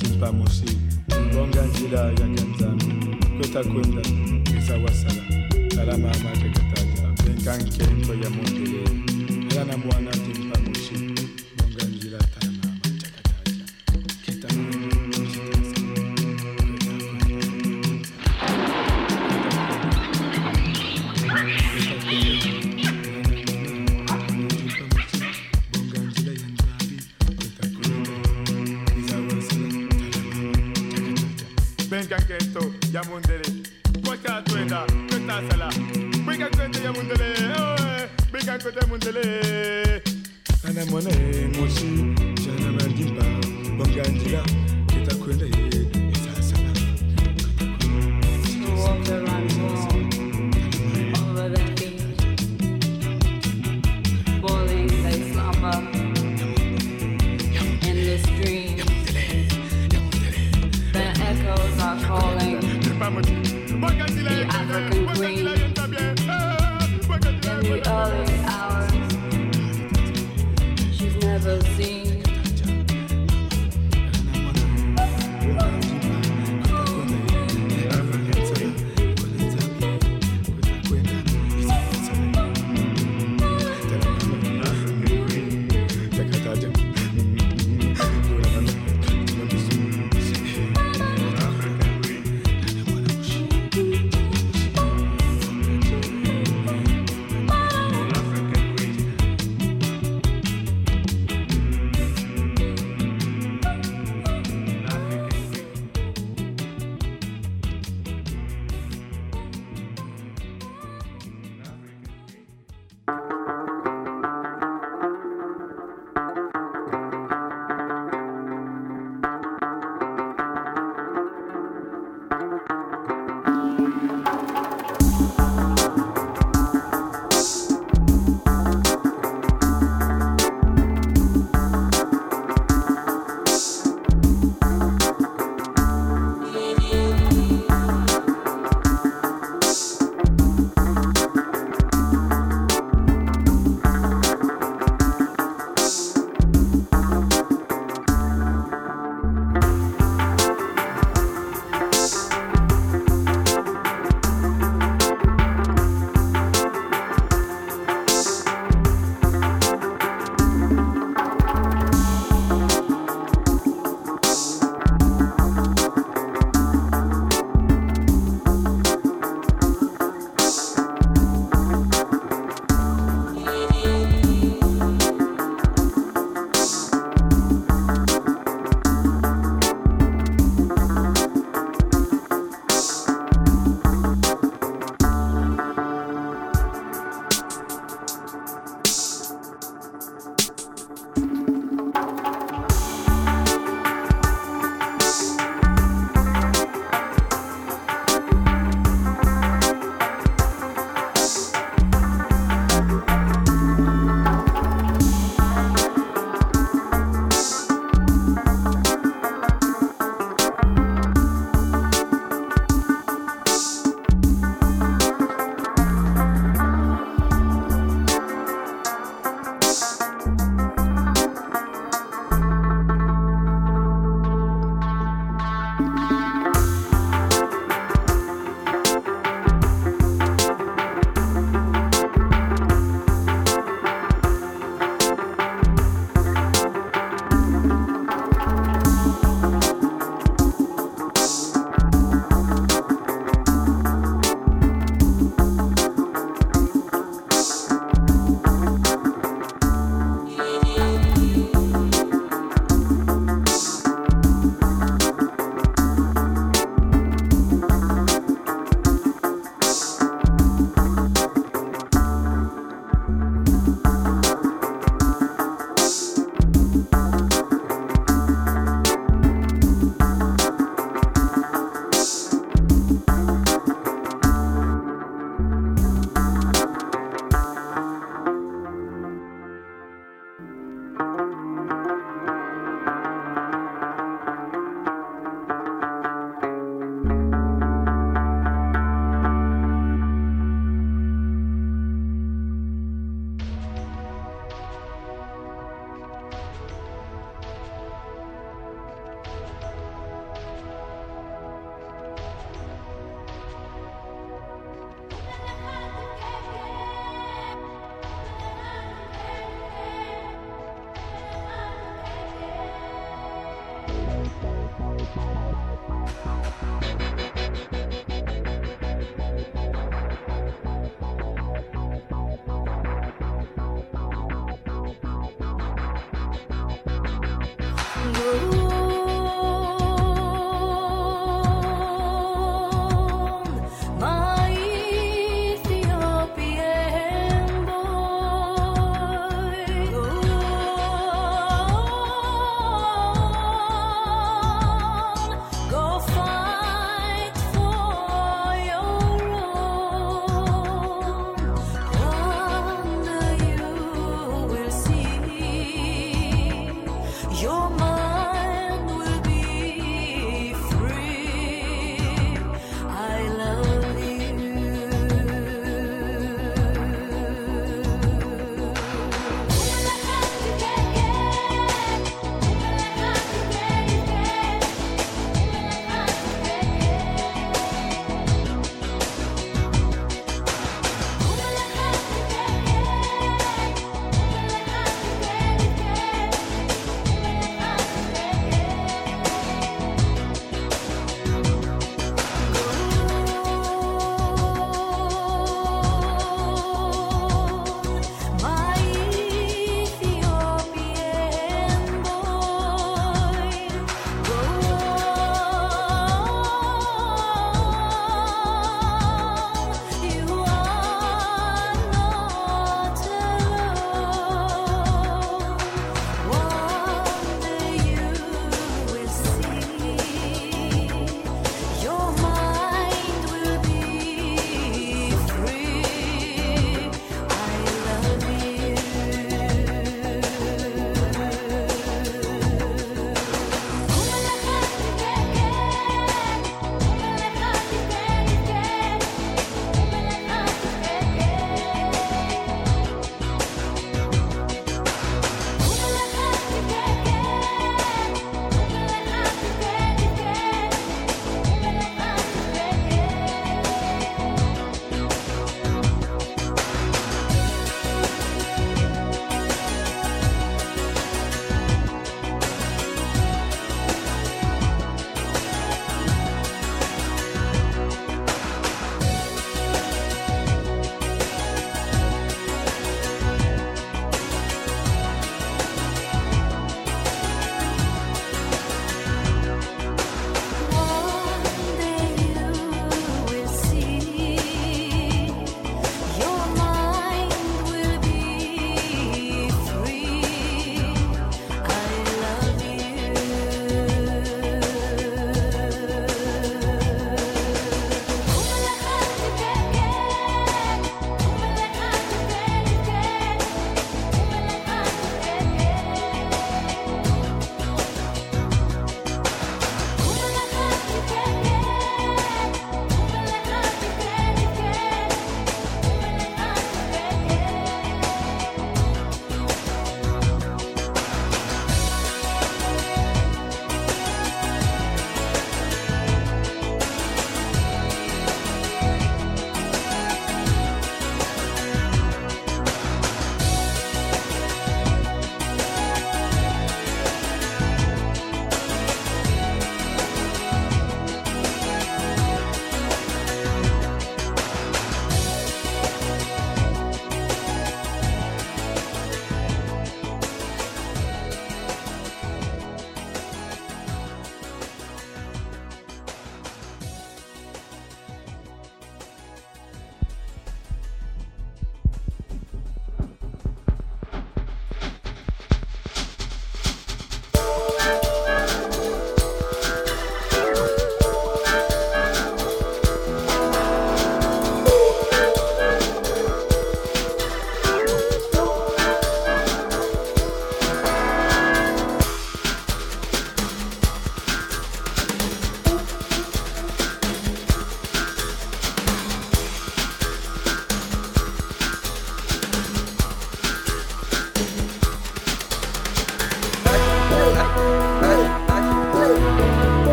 tipa moshi bonga njila ya kanzano kweta kwenda kwisa wasala. Salama amatekatata benkankenko ya mondele ela na mwana tipa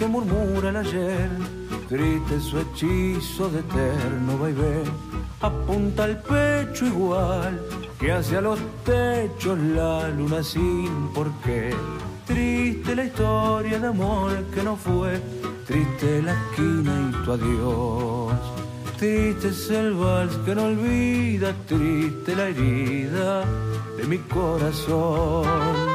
Que murmura el ayer, triste su hechizo de eterno vaivén. Apunta al pecho igual que hacia los techos la luna sin por qué. Triste la historia de amor que no fue, triste la esquina y tu adiós. Triste es el vals que no olvida, triste la herida de mi corazón.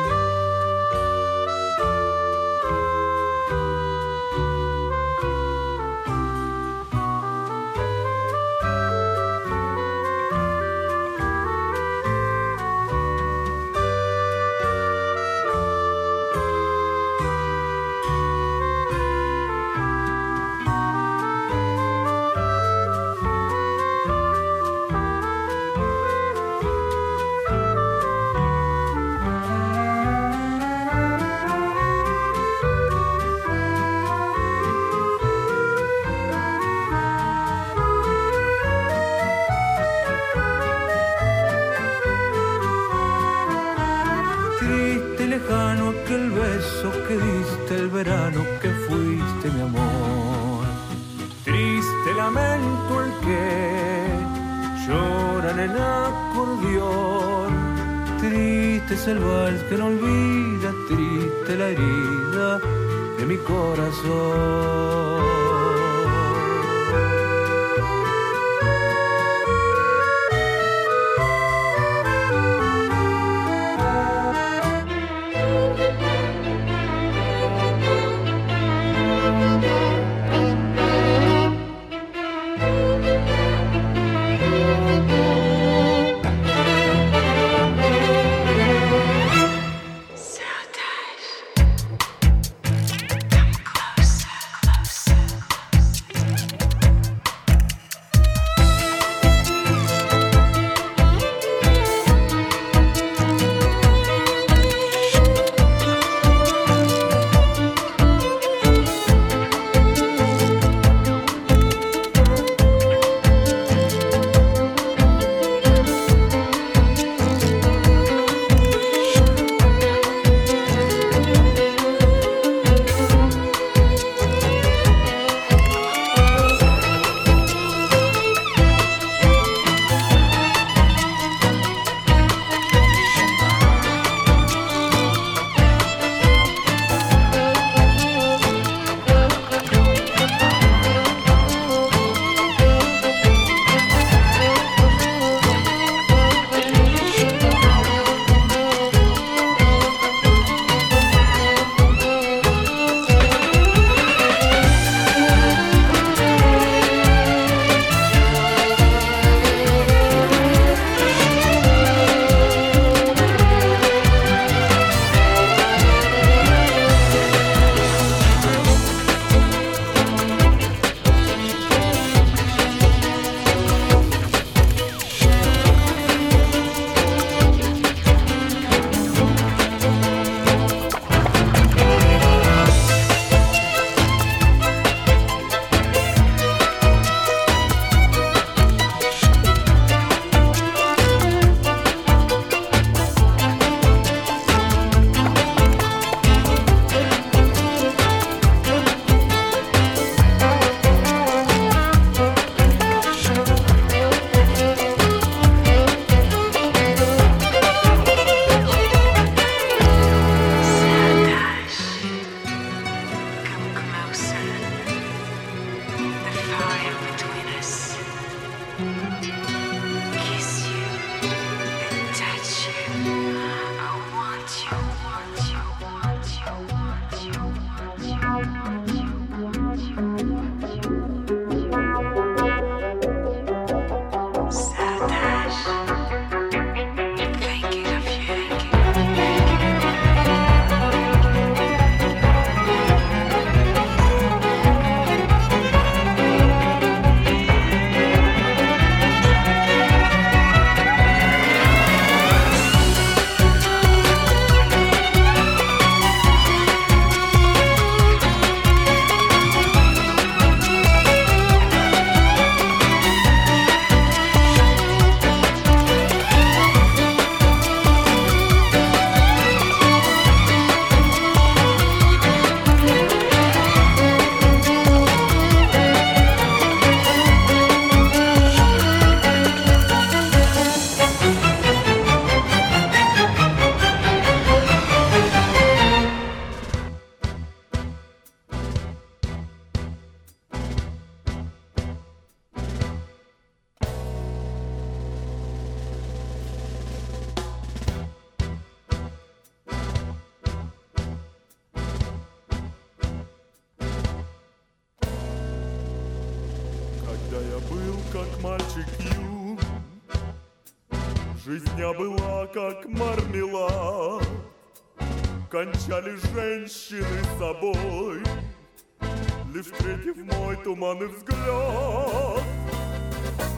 Мой туманный взгляд.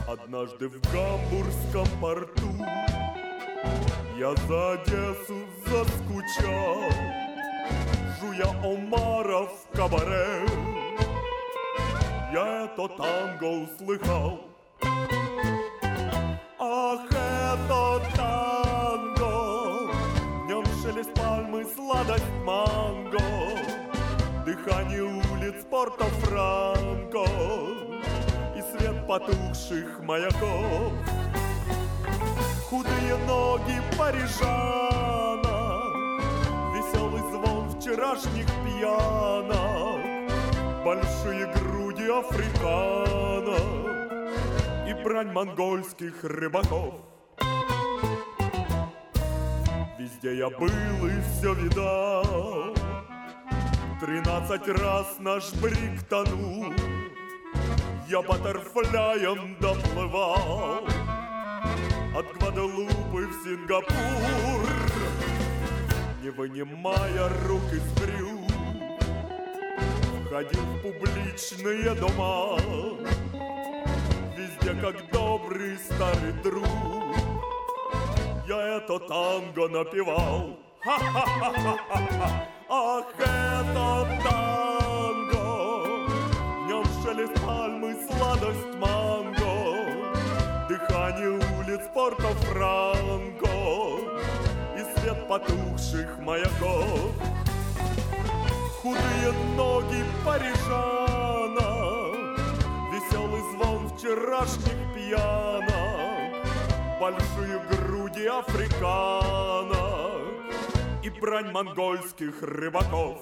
Однажды в Гамбургском порту Я за Одессу заскучал Жуя омаров в кабаре. Я это танго услыхал. Ах, это танго! В нем шелест пальмы, сладость манго. Дыхание Порто-Франко И свет потухших маяков Худые ноги парижана Веселый звон вчерашних пьянок Большие груди африканок и брань монгольских рыбаков. Везде я был и все видал, Тринадцать раз наш брик тонул, Я баттерфляем доплывал От Гваделупы в Сингапур, Не вынимая рук из брюк, Входил в публичные дома, Везде как добрый старый друг. Я это танго напевал. Ха-ха-ха-ха-ха Ах, это танго! В нем шелест пальмы, сладость манго. Дыхание улиц Порто-Франко И свет потухших маяков. Худые ноги парижана. Веселый звон вчерашних пьянок. Большие груди африканок И брань монгольских рыбаков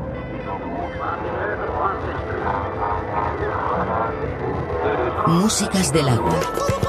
Músicas del agua.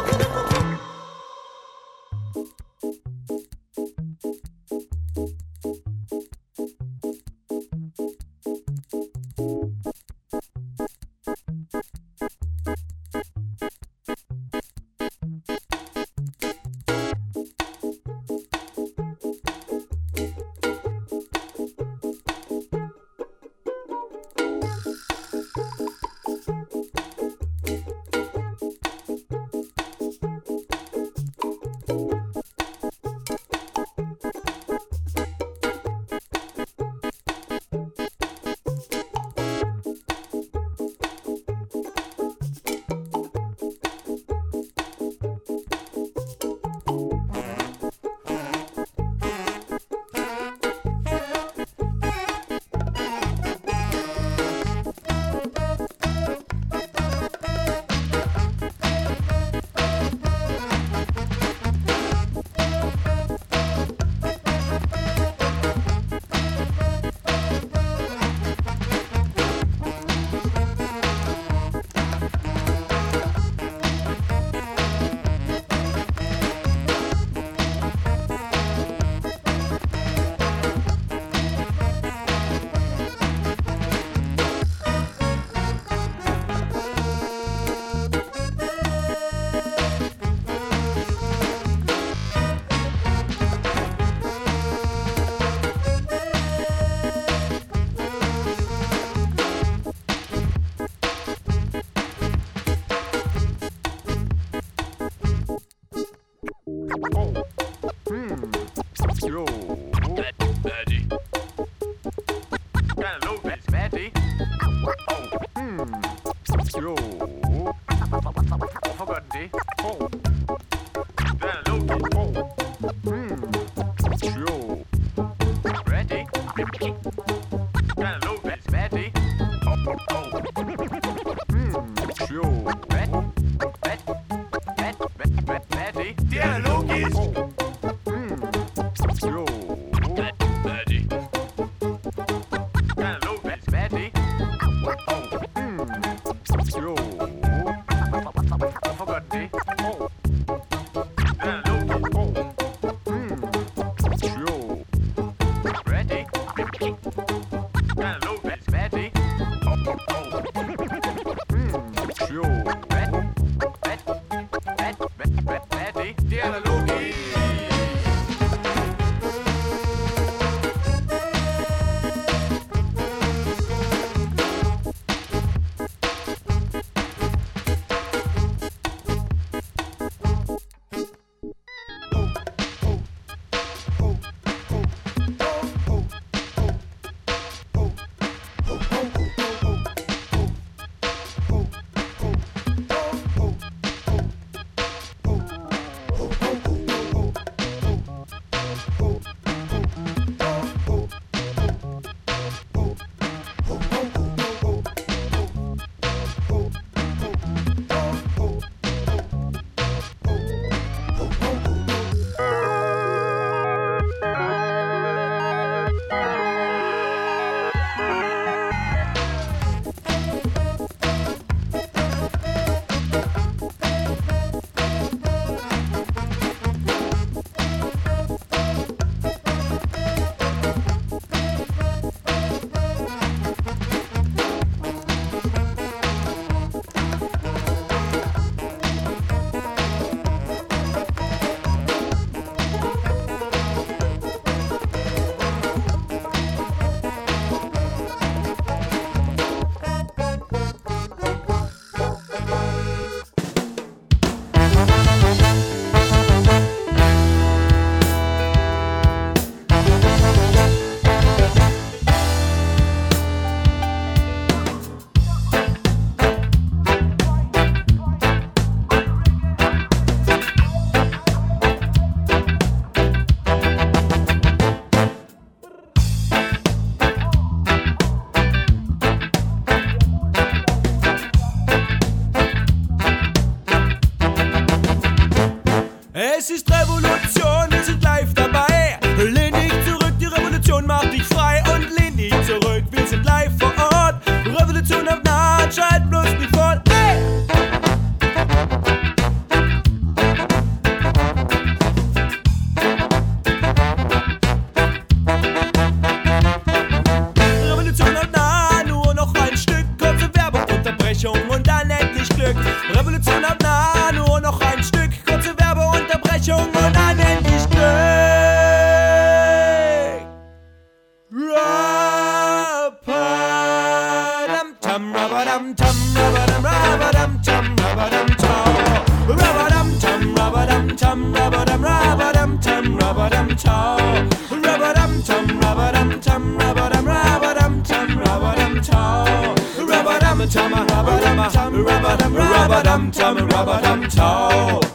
Rabba dum tum, rabba dum tall.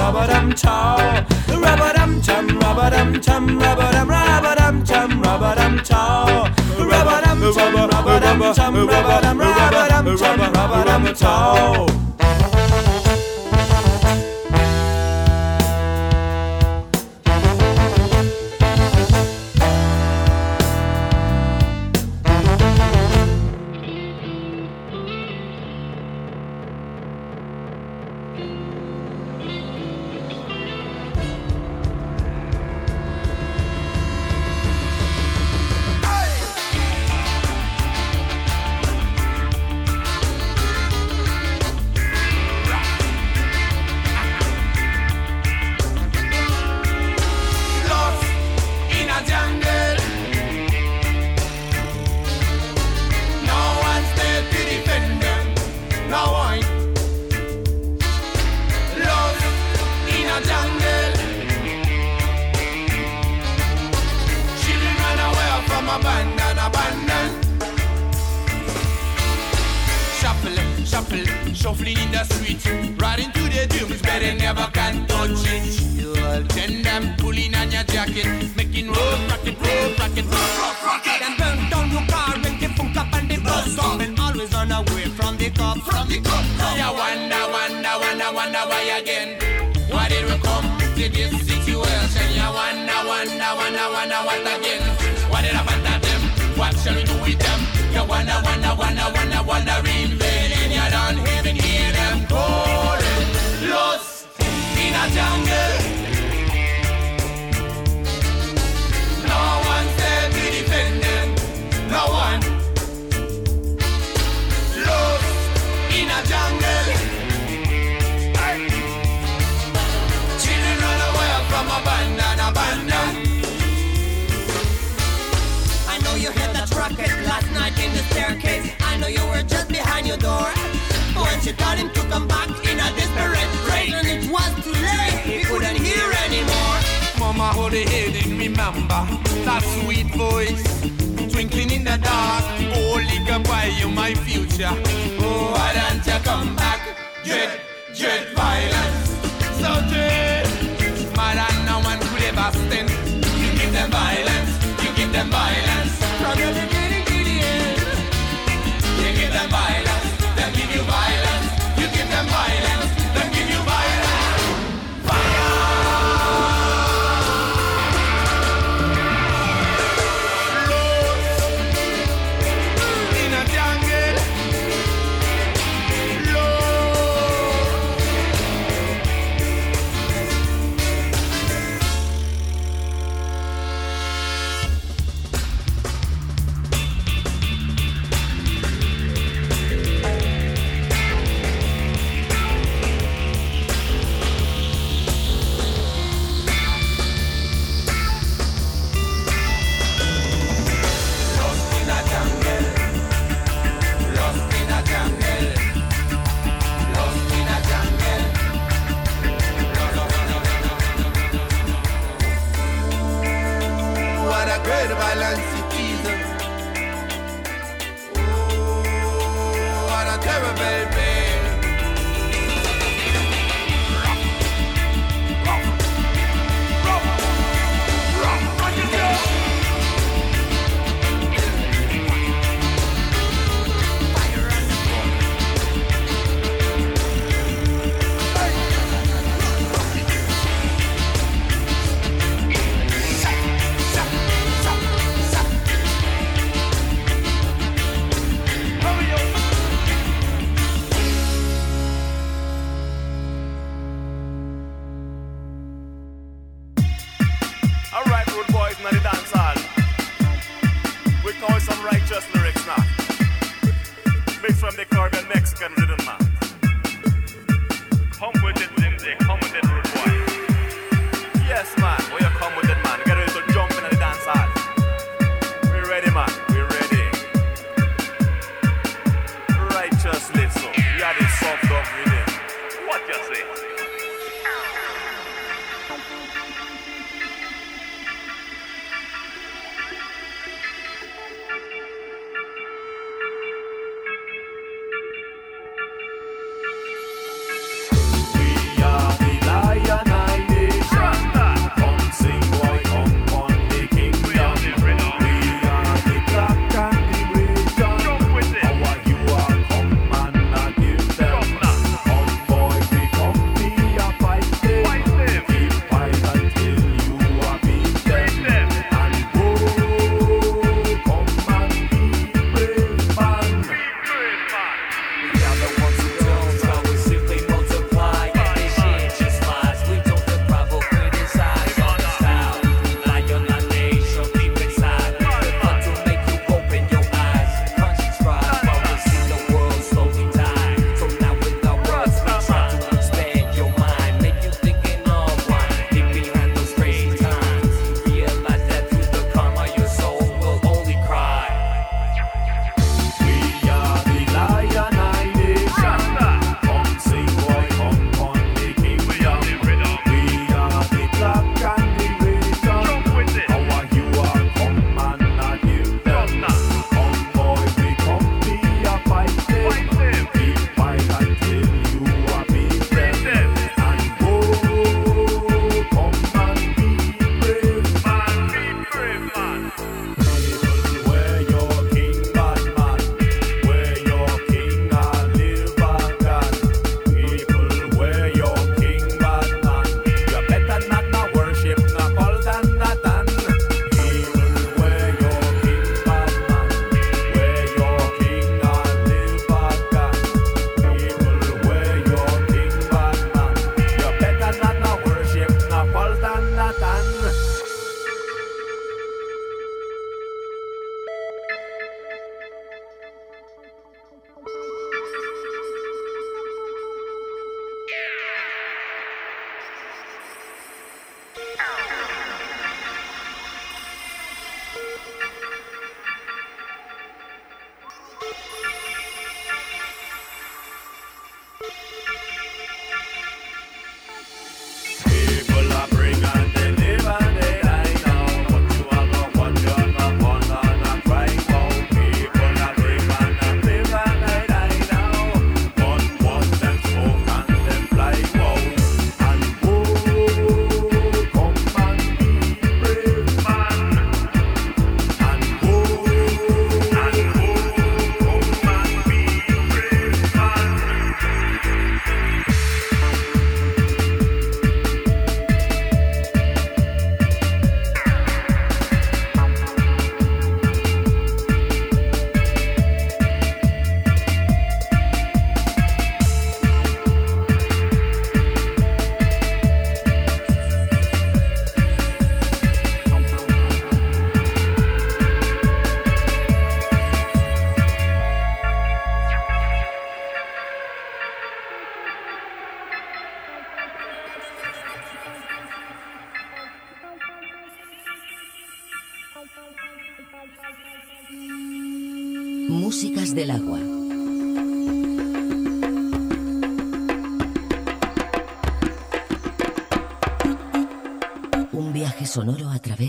Rubber dum chow rubber dum chum rubber dum chum rubber dum rubber dum chum rubber dum chow rubber dum chum rubber dum chum rubber dum rubber dum chum rubber dum chow that she told him to come back in a desperate rage. And it was too late, he couldn't hear anymore. Mama, how the hell did remember that sweet voice? Twinkling in the dark, oh, only goodbye, you my future. Oh, why don't you come back? Dread, dread